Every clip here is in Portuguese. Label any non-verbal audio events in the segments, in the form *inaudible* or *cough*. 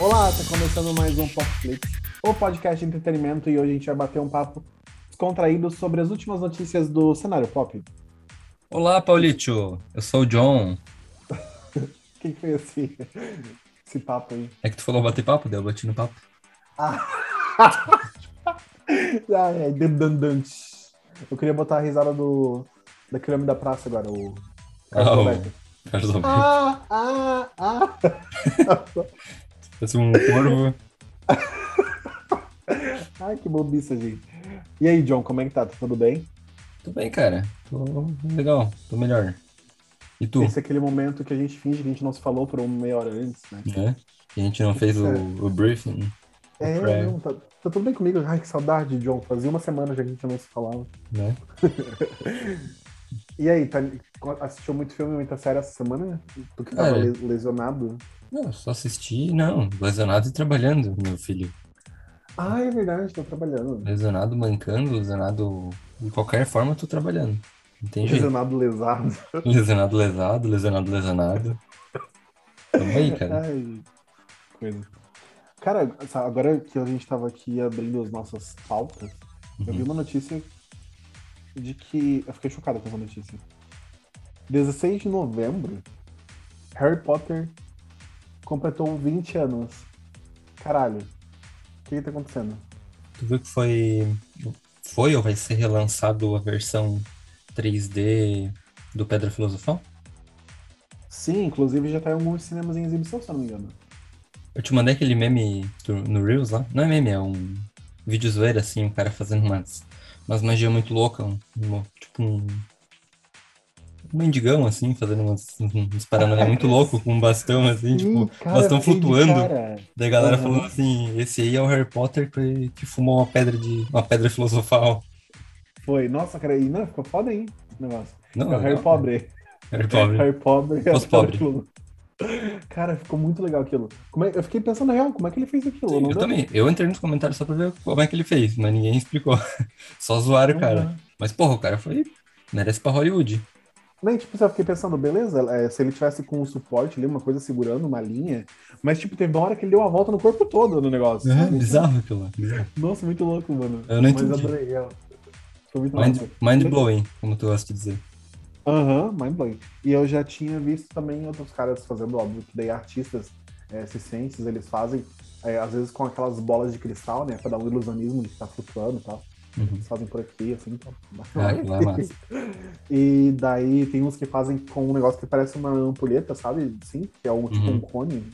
Olá, tá começando mais um Popflix, o podcast de entretenimento, e hoje a gente vai bater um papo descontraído sobre as últimas notícias do cenário pop. Olá, Paulito. Eu sou o John. O que, que foi esse, esse papo aí? É que tu falou bater papo, daí eu bati no papo. Ah, *laughs* ah é, dedandante. Eu queria botar a risada do daquele homem da praça agora, o Carlos Ah, o Alberto. Carlos Alberto. Ah, ah, ah. *laughs* Parece um corvo. *laughs* Ai, que bobiça, gente. E aí, John, como é que tá? Tá tudo bem? Tô bem, cara. Tô legal, tô melhor. E tu? Esse é aquele momento que a gente finge que a gente não se falou por uma meia hora antes, né? Né? A gente não fez o, o briefing, É, não, tá, tá tudo bem comigo. Ai, que saudade, John. Fazia uma semana já que a gente não se falava. né? *laughs* E aí, tá, assistiu muito filme, muita série essa semana? Tu que tava le- lesionado? Não, só assisti, não. Lesionado e trabalhando, meu filho. Ah, é verdade, tô trabalhando. Lesionado, mancando, lesionado. De qualquer forma, eu tô trabalhando. Jeito. Lesionado, lesado. Lesionado, lesado, lesionado, lesionado. Tamo aí, cara. Ai, coisa. Cara, agora que a gente tava aqui abrindo as nossas pautas, eu vi Uhum. uma notícia de que. Eu fiquei chocado com essa notícia. 16 de novembro, Harry Potter completou 20 anos. Caralho. O que, que tá acontecendo? Tu viu que foi. Foi ou vai ser relançado a versão 3D do Pedra Filosofal? Sim, inclusive já tá em alguns cinemas em exibição, se eu não me engano. Eu te mandei aquele meme no Reels lá. Não é meme, é um vídeo zoeira, assim, o cara fazendo umas, umas magia muito louca, um, um- tipo um. Um mendigão, assim, fazendo umas, uns paranormal muito louco com um bastão, assim, tipo, cara, bastão flutuando. cara. Daí a galera Aham. falando assim, esse aí é o Harry Potter que, que fumou uma pedra de. uma pedra filosofal. Foi. Nossa, cara, e não, ficou foda aí esse negócio. Não, é o Harry não, Pobre. Harry Pobre. Harry Pobre. é Os o pobre. aquilo. Cara, ficou muito legal aquilo. Como é- eu fiquei pensando na real, como é que ele fez aquilo? Não Eu também. Eu entrei nos comentários só pra ver como é que ele fez, mas ninguém explicou. *laughs* Só zoaram o cara. Uhum. Mas, porra, o cara foi. Merece pra Hollywood. Nem, tipo, eu fiquei pensando, beleza, é, se ele tivesse com um suporte ali, uma coisa segurando uma linha, mas, tipo, teve uma hora que ele deu uma volta no corpo todo no negócio. É, bizarro aquilo lá. Nossa, muito louco, mano. Eu não mas entendi. adorei. é. Foi muito Mind, massa. mind blowing, como tu gosta de dizer. Aham, mind blowing. E eu já tinha visto também outros caras fazendo, óbvio, que daí artistas é, circenses, eles fazem, é, às vezes com aquelas bolas de cristal, né, pra dar um ilusionismo de que tá flutuando e tal. Uhum. Fazem por aqui, assim, então. Ah, é. *laughs* E daí tem uns que fazem com um negócio que parece uma ampulheta, sabe? Sim, que é um tipo Uhum. um cone.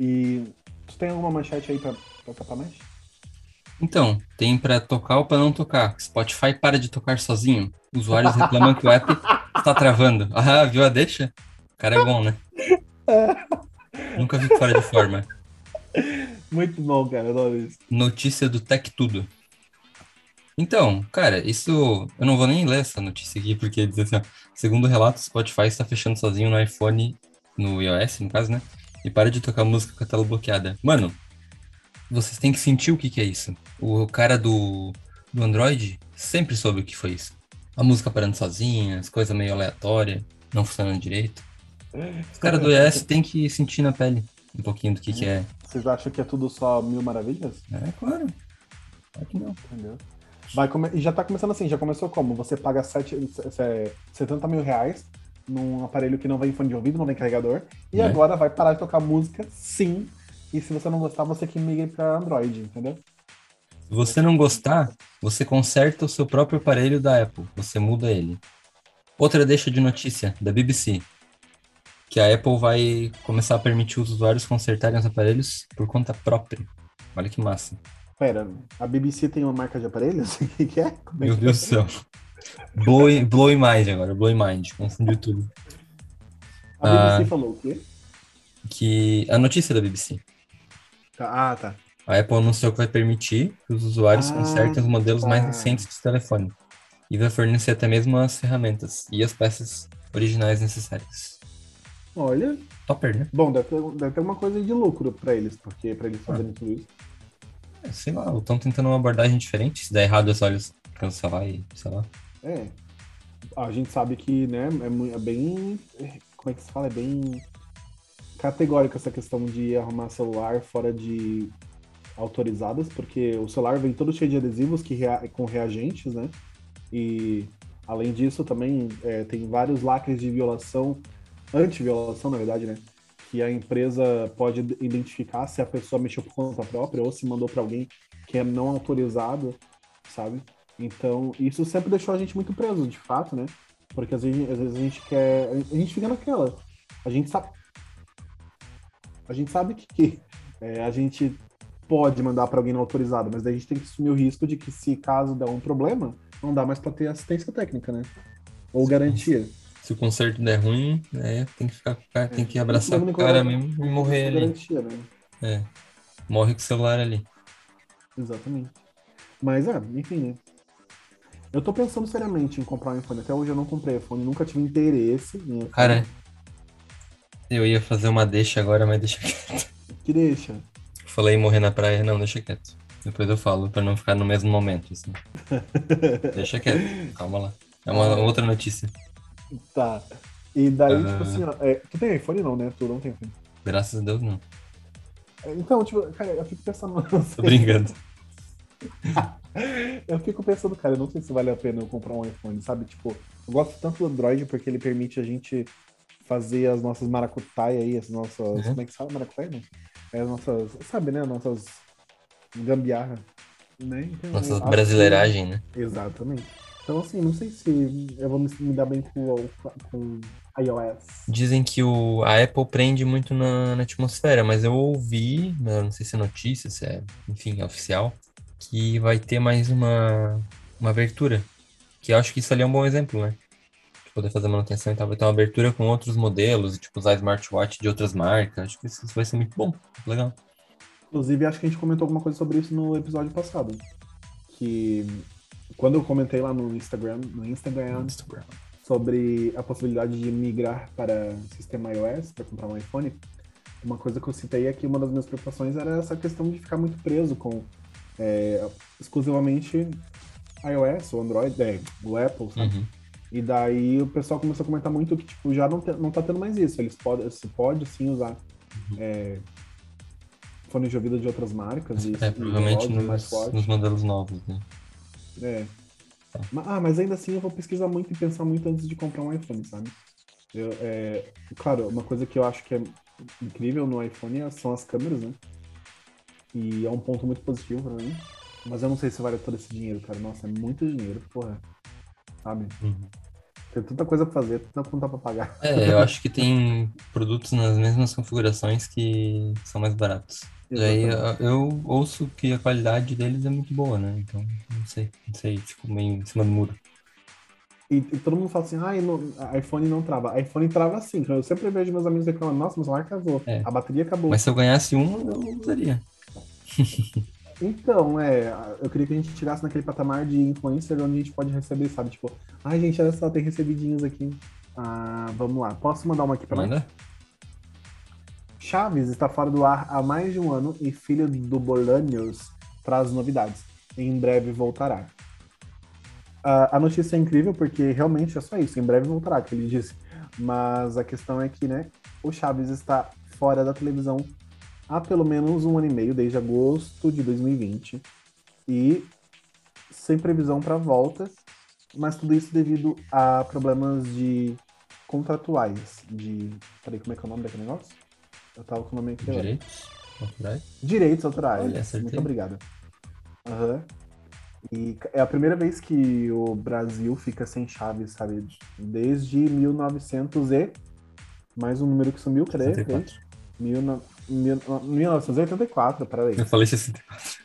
E tu tem alguma manchete aí pra, pra capar mais? Então, tem pra tocar ou pra não tocar. Spotify para de tocar sozinho. Usuários reclamam que o app está travando. *laughs* Ah, viu a deixa? O cara é bom, né? *laughs* Nunca vi fora de forma. Muito bom, cara, adoro isso. Notícia do Tech Tudo. Então, cara, isso. Eu não vou nem ler essa notícia aqui, porque diz assim, ó, segundo o relato, o Spotify está fechando sozinho no iPhone, no iOS, no caso, né? E para de tocar música com a tela bloqueada. Mano, vocês têm que sentir o que, que é isso. O cara do, do Android sempre soube o que foi isso. A música parando sozinha, as coisas meio aleatórias, não funcionando direito. Os caras do iOS têm que sentir na pele um pouquinho do que, que é. Vocês acham que é tudo só mil maravilhas? É, claro. Claro que não. Entendeu? Vai come... E já tá começando assim, já começou como? Você paga sete, se- 70 mil reais num aparelho que não vem fone de ouvido, não vem carregador, e Né? agora vai parar de tocar música, sim. E se você não gostar, você que migra pra Android, entendeu? Se você não gostar, você conserta o seu próprio aparelho da Apple. Você muda ele. Outra deixa de notícia da BBC. Que a Apple vai começar a permitir os usuários consertarem os aparelhos por conta própria. Olha que massa. Pera, a BBC tem uma marca de aparelhos? *laughs* O que, que é? Como é Meu que Deus do céu. Blow, blow mind agora, blow mind. Confundiu tudo. A BBC Ah. falou o quê? Que a notícia da BBC. Tá- Ah, tá. A Apple anunciou que vai permitir que os usuários Ah, consertem os modelos mais tá. recentes de telefone. E vai fornecer até mesmo as ferramentas e as peças originais necessárias. Olha, Topper, né? bom, deve ter, deve ter uma coisa de lucro pra eles, porque pra eles fazerem tudo isso. É, Sei lá, estão tentando uma abordagem diferente. Se der errado, é só eles cancelar e sei lá. É. A gente sabe que, né, é, é bem. Como é que se fala? É bem categórico essa questão de arrumar celular fora de autorizadas, porque o celular vem todo cheio de adesivos que rea com reagentes, né? E além disso, também é, tem vários lacres de violação, anti-violação, na verdade, né? Que a empresa pode identificar se a pessoa mexeu por conta própria ou se mandou para alguém que é não autorizado, sabe? Então, isso sempre deixou a gente muito preso, de fato, né? Porque às vezes, às vezes a gente quer. A gente fica naquela. A gente sabe. A gente sabe que é, a gente pode mandar para alguém não autorizado, mas daí a gente tem que assumir o risco de que se caso der um problema, não dá mais para ter assistência técnica, né? Ou garantia. Se o conserto der ruim, é, tem que ficar, tem que abraçar o cara mesmo e morrer ali. Garantia, né? É. Morre com o celular ali. Exatamente. Mas, é, enfim, né? Eu tô pensando seriamente em comprar um iPhone. Até hoje eu não comprei iPhone, nunca tive interesse em iPhone. Cara, eu ia fazer uma deixa agora, mas deixa quieto. Que deixa? Falei morrer na praia, não, deixa quieto. Depois eu falo, pra não ficar no mesmo momento, assim. *laughs* deixa quieto, calma lá. É uma outra notícia. Tá. E daí, tipo assim, ó, é, tu tem iPhone não, né? Tu não tem iPhone. Graças a Deus, não. É, Então, tipo, cara, eu fico pensando. *laughs* Tô brincando. *laughs* Eu fico pensando, cara, eu não sei se vale a pena eu comprar um iPhone, sabe? Tipo, eu gosto tanto do Android porque ele permite a gente fazer as nossas maracutai aí, as nossas. Uhum. Como é que se fala maracutai, não? É as nossas. Sabe, né? Nossas gambiarra. Né? Então, Nossa acho que- brasileiragem, né? Exatamente. Então, assim, não sei se eu vou me, dar bem com, o- com iOS. Dizem que o, a Apple prende muito na, na atmosfera, mas eu ouvi, né, não sei se é notícia, se é, enfim, é oficial, que vai ter mais uma, uma abertura. Que eu acho que isso ali é um bom exemplo, né? De poder fazer manutenção e tal. Vai ter uma abertura com outros modelos, tipo usar smartwatch de outras marcas. Acho que isso vai ser muito bom. Legal. Inclusive, acho que a gente comentou alguma coisa sobre isso no episódio passado. Que quando eu comentei lá no Instagram, no Instagram, sobre a possibilidade de migrar para sistema iOS, para comprar um iPhone, uma coisa que eu citei é que uma das minhas preocupações era essa questão de ficar muito preso com é, exclusivamente iOS, ou Android, é, o Apple, sabe? Uhum. E daí o pessoal começou a comentar muito que, tipo, já não, te- não tá tendo mais isso. Eles podem, se pode sim usar é, fones de ouvido de outras marcas. e, É, e provavelmente mais nos, nos modelos novos, né? É. Ma- Ah, mas ainda assim eu vou pesquisar muito e pensar muito antes de comprar um iPhone, sabe? Eu, é, claro, uma coisa que eu acho que é incrível no iPhone é- são as câmeras, né? E é um ponto muito positivo pra mim. Mas eu não sei se vale todo esse dinheiro, cara. Nossa, é muito dinheiro, porra. Sabe? Uhum. Tem tanta coisa pra fazer, tanta conta pra pagar. É, eu acho que tem produtos nas mesmas configurações que são mais baratos. Daí eu, eu ouço que a qualidade deles é muito boa, né? Então, não sei, não sei, fico meio em cima do muro. E, e todo mundo fala assim, ah, iPhone não trava. iPhone trava sim. Eu sempre vejo meus amigos reclamando, nossa, meu celular acabou. É. A bateria acabou. Mas se eu ganhasse um, eu usaria. *laughs* Então, é, eu queria que a gente tirasse naquele patamar de influencer onde a gente pode receber, sabe? Tipo, ai, gente, olha só, tem recebidinhos aqui. Ah, vamos lá. Posso mandar uma aqui pra nós? Manda? Chaves está fora do ar há mais de um ano e filho do Bolanios traz novidades. Em breve voltará. Ah, a notícia é incrível porque realmente é só isso. Em breve voltará, que ele disse. Mas a questão é que, né, o Chaves está fora da televisão há pelo menos um ano e meio, desde agosto de 2020. E sem previsão para volta. Mas tudo isso devido a problemas de contratuais. De. Peraí, como é que é o nome daquele negócio? Eu tava com o nome aqui. Direitos? Autorais? Direitos autorais. Olha, acertei. Muito obrigado. Aham. E é a primeira vez que o Brasil fica sem chaves, sabe? Desde 1900 e... Mais um número que sumiu, cadê? 64. Mil no- mil- 1984, peraí. Eu falei 64.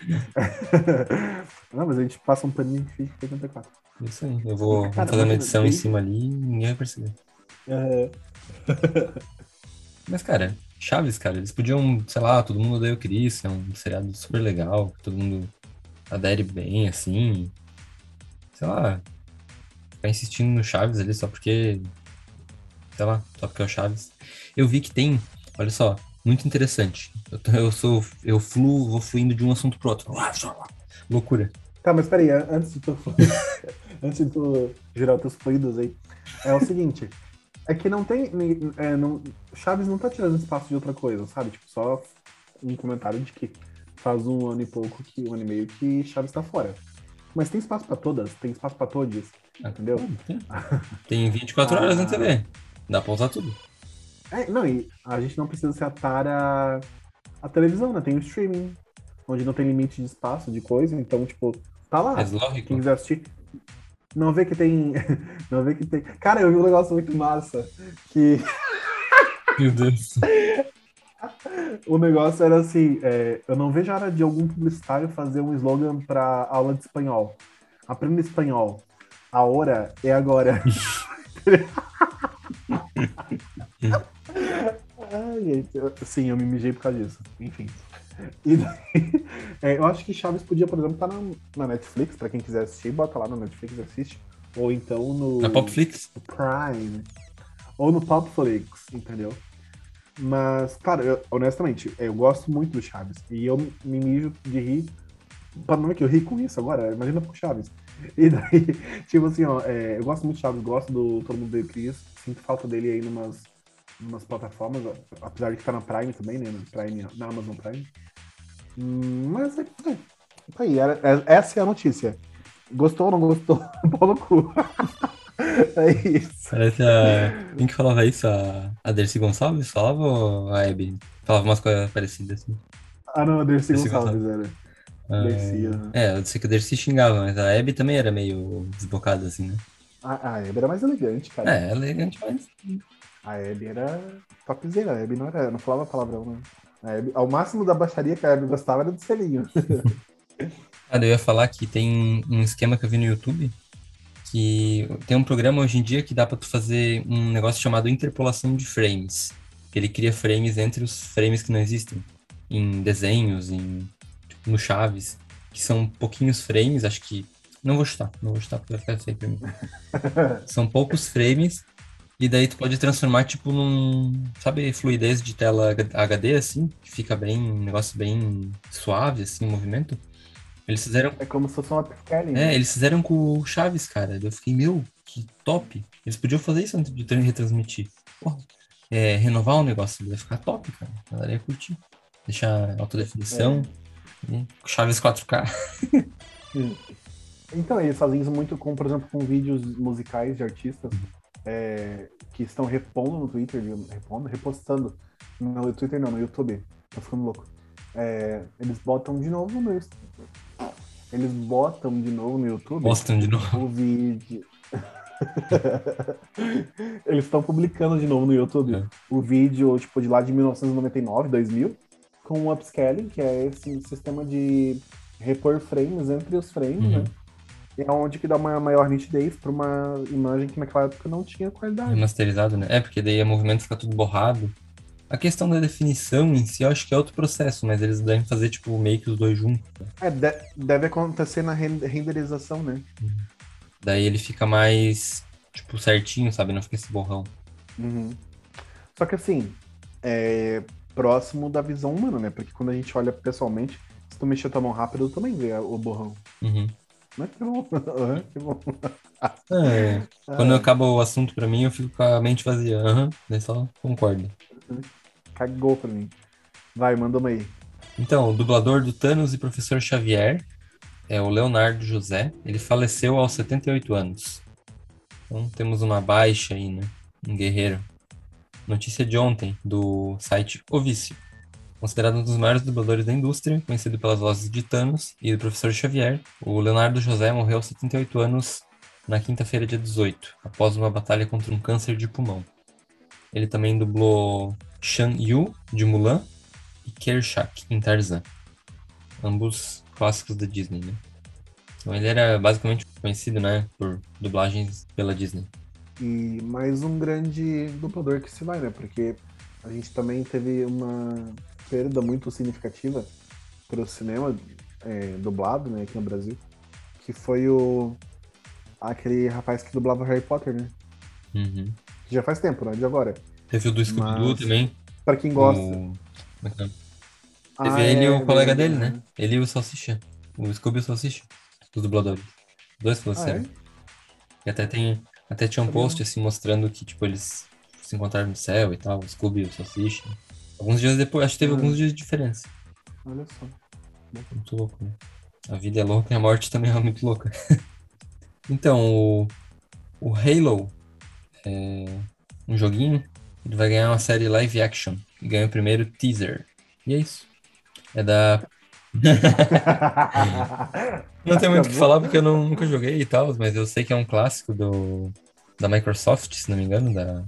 *laughs* Não, mas a gente passa um paninho e fica 84. Isso aí. Eu vou, Cara, fazer uma edição em cima ali e ninguém vai perceber. Aham. Mas, cara, Chaves, cara, eles podiam, sei lá, todo mundo odeia o Chris, é um seriado super legal, todo mundo adere bem, assim. Sei lá, ficar insistindo no Chaves ali só porque, sei lá, só porque é o Chaves. Eu vi que tem, olha só, muito interessante. Eu, tô- eu sou, eu fluo, vou fluindo de um assunto pro outro. Loucura. Tá, mas peraí, an- antes de tu, *laughs* antes de tu girar os teus fluidos aí, é o seguinte, É que não tem. É, não, Chaves não tá tirando espaço de outra coisa, sabe? Tipo, só um comentário de que faz um ano e pouco, que um ano e meio que Chaves tá fora. Mas tem espaço pra todas, tem espaço pra todos, entendeu? Tem, tem 24 horas na Ah. TV. Dá pra usar tudo. É, não, e a gente não precisa se atar a, a televisão, né? Tem o streaming, onde não tem limite de espaço, de coisa, então, tipo, tá lá. Mas lógico. Quem quiser assistir. Não vê que tem. *laughs* Não vê que tem. Cara, eu vi um negócio muito massa. Que *laughs* Meu Deus. *laughs* o negócio era assim: é, eu não vejo a hora de algum publicitário fazer um slogan pra aula de espanhol. Aprenda espanhol. A hora é agora. Ai, gente, eu- sim, eu me mijei por causa disso. Enfim. E daí, *laughs* é, eu acho que Chaves podia, por exemplo, estar na, na Netflix, pra quem quiser assistir, bota lá na Netflix e assiste. Ou então no. Na Popflix? no Prime. Ou no Popflix, entendeu? Mas, cara, eu- honestamente, eu gosto muito do Chaves. E eu me mijo de rir. Pra não é que eu ri com isso agora, imagina com Chaves. *laughs* E daí, tipo assim, ó, é, eu gosto muito do Chaves, gosto do Todo Mundo Deu Cris. Sinto falta dele aí numas, numas plataformas, apesar de que tá na Prime também, né? No Prime, na Amazon Prime. Hum, mas é, é, tá aí, era- é- essa é a notícia. Gostou ou não gostou? *laughs* Pau no cu. *laughs* é isso. Parece a. Quem que falava isso? A, a Dercy Gonçalves falava ou a Abby? Falava umas coisas parecidas assim. Ah, não, a Dercy Dercy Gonçalves era. Ah, aham. É, eu sei que Dercy xingava, mas a Abby também era meio desbocada assim, né? A, a Abby era mais elegante, cara. É, elegante, mas. A Abby era topzera. A Abby não, era, não falava palavrão, né? A Abby, ao máximo da baixaria que a Abby gostava era do selinho. *laughs* Cara, eu ia falar que tem um esquema que eu vi no YouTube que tem um programa hoje em dia que dá pra tu fazer um negócio chamado interpolação de frames. Que ele cria frames entre os frames que não existem. Em desenhos, em, no Chaves. Que são pouquinhos frames, acho que. Não vou chutar, não vou chutar porque vai ficar feio pra mim. *laughs* São poucos frames. E daí tu pode transformar, tipo, num. Sabe, fluidez de tela HD, assim? Que fica bem. Um negócio bem suave, assim, o movimento. Eles fizeram É como se fosse uma upscaling. é, eles fizeram com o Chaves, cara. Eu fiquei, meu, que top. Eles podiam fazer isso antes de tra- retransmitir. Porra, é, renovar o negócio, ia ficar top, cara. A galera ia curtir. Deixar alta definição. E Chaves 4K. *laughs* Então, eles fazem isso muito com, por exemplo, com vídeos musicais de artistas é, que estão repondo no Twitter, repondo, repostando no Twitter não, no YouTube. Tô ficando louco. É, eles botam de novo no eles botam de novo no YouTube Mostram de novo. o vídeo. *laughs* Eles estão publicando de novo no YouTube É. o vídeo, tipo, de lá de 1999, 2000, com o upscaling, que é esse sistema de repor frames entre os frames, Uhum. né? E é onde que dá uma maior nitidez para uma imagem que naquela época não tinha qualidade. Remasterizado, né? É, porque daí o movimento fica tudo borrado. A questão da definição em si, eu acho que é outro processo, mas eles devem fazer, tipo, meio que os dois juntos. É, de- deve acontecer na ren- renderização, né? Daí ele fica mais, tipo, certinho, sabe? Não fica esse borrão. Uhum. Só que assim, é próximo da visão humana, né? Porque quando a gente olha pessoalmente, se tu mexer tua mão rápido, tu também vê o borrão. Uhum. Mas que bom. *laughs* Que bom. É, *laughs* Quando Ah, acaba o assunto pra mim, eu fico com a mente vazia. Aham, daí só concordo. Cagou pra mim. Vai, manda uma aí. Então, o dublador do Thanos e Professor Xavier é o Leonardo José. Ele faleceu aos 78 anos. Então temos uma baixa aí, né? Um guerreiro. Notícia de ontem, do site O Vício. Considerado um dos maiores dubladores da indústria, conhecido pelas vozes de Thanos e do Professor Xavier, o Leonardo José morreu aos 78 anos na quinta-feira, dia 18, após uma batalha contra um câncer de pulmão. Ele também dublou Shan Yu, de Mulan, e Kershak, em Tarzan. Ambos clássicos da Disney, né? Então ele era basicamente conhecido, né, por dublagens pela Disney. E mais um grande dublador que se vai, né? Porque a gente também teve uma perda muito significativa para o cinema é, dublado, né, aqui no Brasil, que foi o aquele rapaz que dublava Harry Potter, né? Uhum. Que já faz tempo, né? De agora. Teve o do Scooby-Doo Mas- também. Para quem gosta. O... é é? Ah, Teve ele e é, o colega verdade, dele, né? Ele e o Salsicha. O Scooby e o Salsicha. Os dubladores. Dois Ah, faleceram. é? E até tem. Até tinha um post assim mostrando que, tipo, eles se encontraram no céu e tal, o Scooby e o Salsicha. Alguns dias depois, acho que teve Uhum. alguns dias de diferença. Olha só. Muito louco, né? A vida é louca e a morte também é muito louca. *laughs* então, o, o Halo é um joguinho, ele vai ganhar uma série live action. E ganha o primeiro teaser. E é isso. É da. Não tem muito o que falar porque eu não- nunca joguei e tal, mas eu sei que é um clássico do, da Microsoft, se não me engano, da,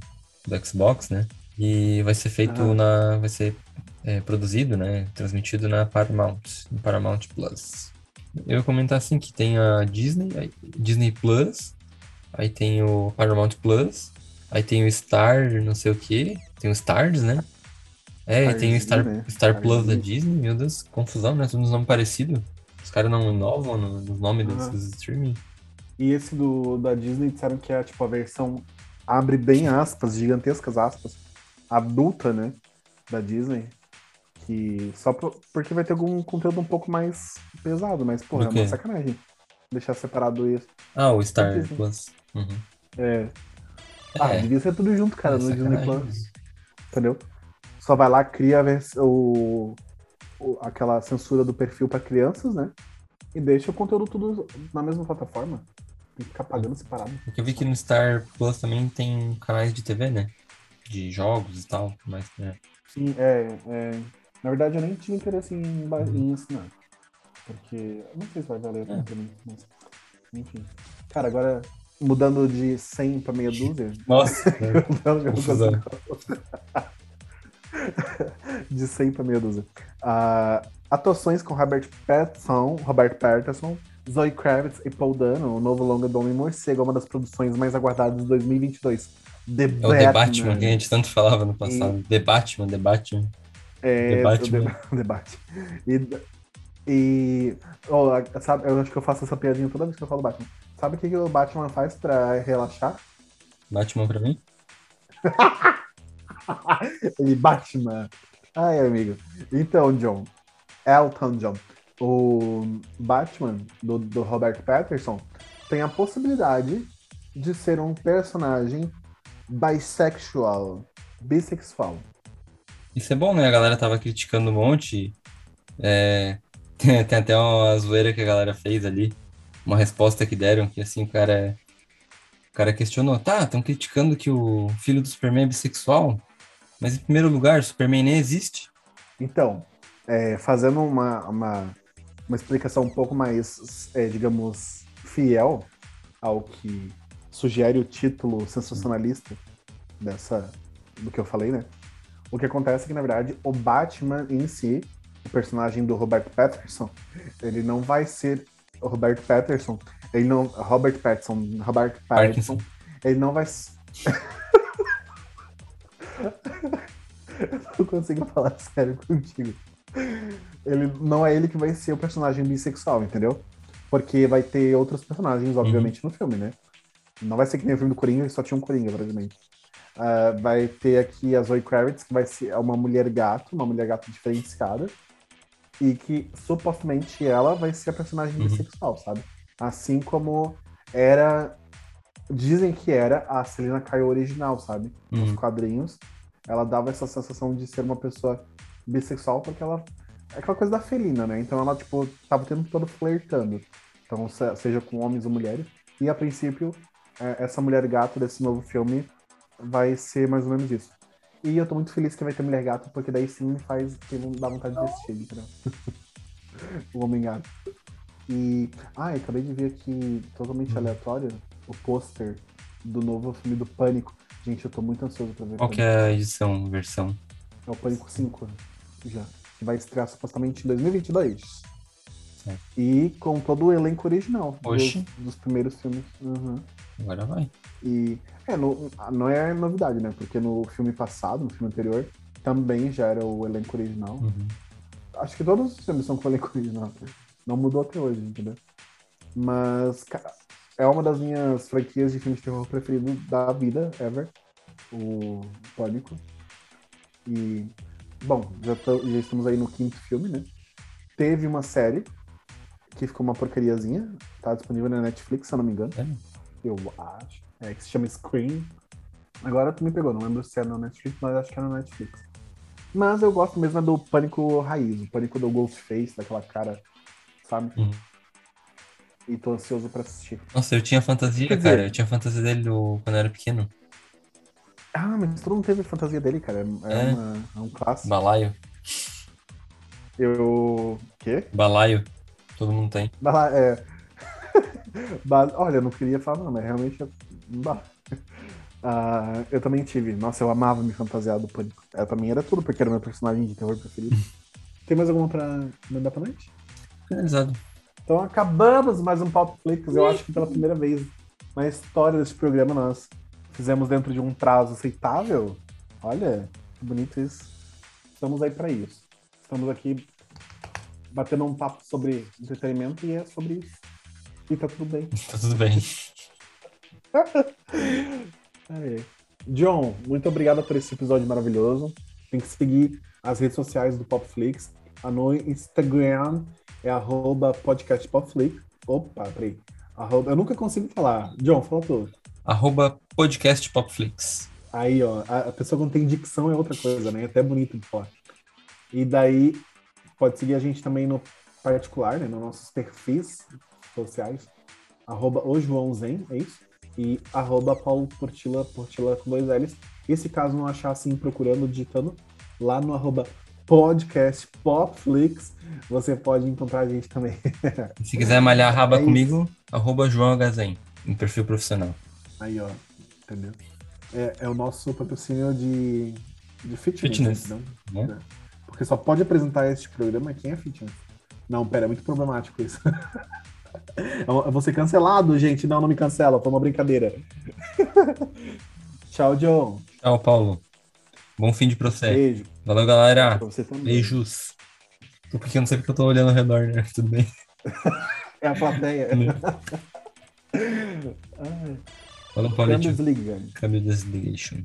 do Xbox, né? E vai ser feito Ah. na. Vai ser é, produzido, né? Transmitido na Paramount, no Paramount Plus. Eu ia comentar assim que tem a Disney, aí- Disney Plus, aí tem o Paramount Plus, aí tem o Star, não sei o que, tem o Stars, né? É, e tem o Star, né? Star Plus da. Disney, meu Deus, confusão, né? Todos os nomes parecidos. Os caras não inovam no- nos nomes Ah. desses streaming. E esse do, da Disney disseram que é tipo a versão, abre bem aspas, gigantescas aspas, adulta, né? Da Disney. Que só por- porque vai ter algum conteúdo um pouco mais pesado, mas, porra, é uma sacanagem. Deixar separado isso. Ah, o Star Disney. Plus. Uhum. É. Ah, É, devia ser tudo junto, cara, é no Disney. Plus. Entendeu? Só vai lá, cria o, o- aquela censura do perfil pra crianças, né? E deixa o conteúdo tudo na mesma plataforma. Tem que ficar pagando separado. Porque eu vi que no Star Plus também tem canais de TV, né? De jogos e tal, mas né? Sim, é, é. Na verdade, eu nem tinha interesse em, ba- em assinar. Porque não sei se vai valer a É. mas. Enfim. Cara, agora mudando de 100 pra meia *laughs* dúzia. Nossa, *laughs* eu não confusão. consigo. *laughs* de 100 pra meia dúzia. Ah, atuações com Robert Pattinson, Robert Pattinson, Zoe Kravitz e Paul Dano, o novo longa do Homem Morcego, é uma das produções mais aguardadas de 2022. The É o The Batman que a gente tanto falava no passado. The Batman, The Batman. É, The Batman. deba- debate. *laughs* E, e oh, sabe, eu acho que eu faço essa piadinha toda vez que eu falo Batman. Sabe o que, que o Batman faz pra relaxar? Batman pra mim? *laughs* Ele Batman. Ai, amigo. Então, John, Elton John, o Batman do, do Robert Patterson tem a possibilidade de ser um personagem bisexual, bissexual. Isso é bom, né? A galera tava criticando um monte. É, *laughs* Tem, até uma zoeira que a galera fez ali. Uma resposta que deram, que assim, o cara. O cara questionou, tá, estão criticando que o filho do Superman é bissexual, mas em primeiro lugar, Superman nem existe. Então, é, fazendo uma, uma, uma explicação um pouco mais, é, digamos, fiel ao que sugere o título sensacionalista dessa do que eu falei, né? O que acontece é que, na verdade, o Batman em si, o personagem do Robert Patterson, ele não vai ser o Robert Patterson, ele não, Robert Pattinson, Robert Pattinson, Parkinson. ele não vai. *laughs* *laughs* Eu não consigo falar sério contigo. Ele não é ele que vai ser o personagem bissexual, entendeu? Porque vai ter outros personagens, obviamente, no filme, né? Não vai ser que nem o filme do Coringa, só tinha um Coringa, praticamente. Ah, vai ter aqui a Zoe Kravitz, que vai ser uma mulher gato, uma mulher gato diferenciada. E que supostamente ela vai ser a personagem Uhum. bissexual, sabe? Assim como era. Dizem que era a Selena Kyle original, sabe? Nos Uhum. quadrinhos. Ela dava essa sensação de ser uma pessoa bissexual porque ela. É aquela coisa da felina, né? Então ela, tipo, tava o tempo todo flertando. Então, se- seja com homens ou mulheres. E a princípio, é, essa mulher gato desse novo filme vai ser mais ou menos isso. E eu tô muito feliz que vai ter mulher gato, porque daí sim me faz que não dá vontade de assistir, entendeu? *laughs* o Homem Gato. E. Ah, eu acabei de ver aqui, totalmente Hum. aleatório, o pôster do novo filme do Pânico. Gente, eu tô muito ansioso pra ver. Qual que é a edição, versão? É o Pânico 5 já. Que vai estrear supostamente em 2022. Certo. E com todo o elenco original dos, Oxi. dos primeiros filmes. Uhum. Agora vai. E é, no- não é novidade, né? Porque no filme passado, no filme anterior, também já era o elenco original. Uhum. Acho que todos os filmes são com o elenco original. Não mudou até hoje, entendeu? Mas, cara, é uma das minhas franquias de filme de terror preferido da vida, ever. O Pânico. E, bom, já, tô- já estamos aí no quinto filme, né? Teve uma série que ficou uma porcariazinha. Tá disponível na Netflix, se eu não me engano. É. Eu acho. É, que se chama Scream. Agora tu me pegou, não lembro se é na Netflix, mas acho que é na Netflix. Mas eu gosto mesmo do Pânico Raiz, o Pânico do Ghostface, daquela cara, sabe? Uhum. E tô ansioso pra assistir. Nossa, eu tinha fantasia, dizer- cara. Eu tinha fantasia dele do... quando eu era pequeno. Ah, mas todo mundo teve fantasia dele, cara. É, É. uma- é um clássico. Balaio. Eu. Quê? Balaio. Todo mundo tem. Lá, é. *laughs* Ba- Olha, eu não queria falar, não, mas realmente é- não dá. Ah, eu também tive. Nossa, eu amava me fantasiar do pânico. Eu também era tudo, porque era meu personagem de terror preferido. *laughs* Tem mais alguma pra mandar pra noite? Finalizado. Então acabamos mais um Pop Flix. Eu acho que pela primeira vez na história desse programa nós fizemos dentro de um prazo aceitável. Olha, que bonito isso. Estamos aí pra isso. Estamos aqui batendo um papo sobre entretenimento e é sobre isso. E tá tudo bem. *laughs* Tá tudo bem. *laughs* John, muito obrigado por esse episódio maravilhoso. Tem que seguir as redes sociais do Popflix. No Instagram é arroba podcastpopflix. Opa, peraí. Arroba, eu nunca consigo falar. John, fala tu. Arroba podcast Popflix. Aí, ó, a, pessoa quando tem dicção é outra coisa, né? É até bonito de. E daí, pode seguir a gente também no particular, né? Nos nossos perfis sociais. Arroba o João Zen, é isso? E arroba Paulo Portila, Portila com dois L's. E se caso não achar assim, procurando, digitando lá no arroba podcast Popflix, você pode encontrar a gente também. Se quiser malhar a raba É isso. comigo, arroba João Hzen, em perfil profissional. Aí, ó, entendeu? É, é o nosso patrocínio de, de fitness. Fitness, Não, né? né? Porque só pode apresentar este programa quem é fitness. Não, pera, é muito problemático isso. *laughs* Eu eu vou ser cancelado, gente. Não, não me cancela, foi uma brincadeira. *laughs* Tchau, John. Tchau, Paulo. Bom fim de processo. Beijo. Valeu, galera. Beijos. Tô porque eu não sei porque eu tô olhando ao redor, né? *laughs* Tudo bem. *laughs* É a plateia. *laughs* Falou, desligando. Câmbio desligation.